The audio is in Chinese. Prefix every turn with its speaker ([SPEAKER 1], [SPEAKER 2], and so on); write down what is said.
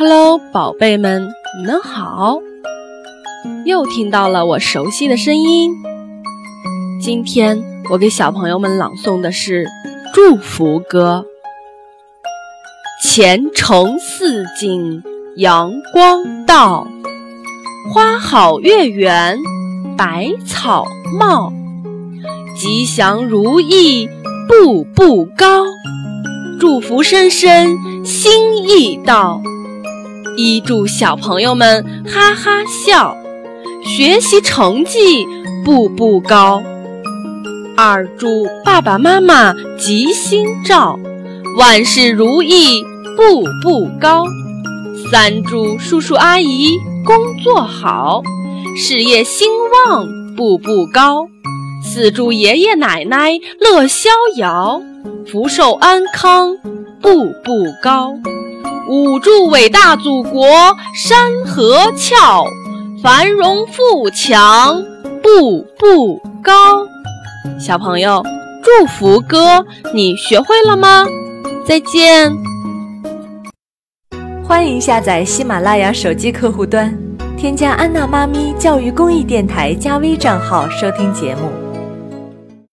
[SPEAKER 1] Hello，宝贝们，你们好！又听到了我熟悉的声音。今天我给小朋友们朗诵的是祝福歌：前程似锦，阳光到；花好月圆，百草茂；吉祥如意，步步高；祝福声声，心意到。一祝小朋友们哈哈笑，学习成绩步步高；二祝爸爸妈妈吉星照，万事如意步步高；三祝叔叔阿姨工作好，事业兴旺步步高；四祝爷爷奶奶乐逍遥，福寿安康步步高。五祝伟大祖国山河俏，繁荣富强步步高。小朋友，祝福歌你学会了吗？再见。
[SPEAKER 2] 欢迎下载喜马拉雅手机客户端，添加安娜妈咪教育公益电台加微账号收听节目。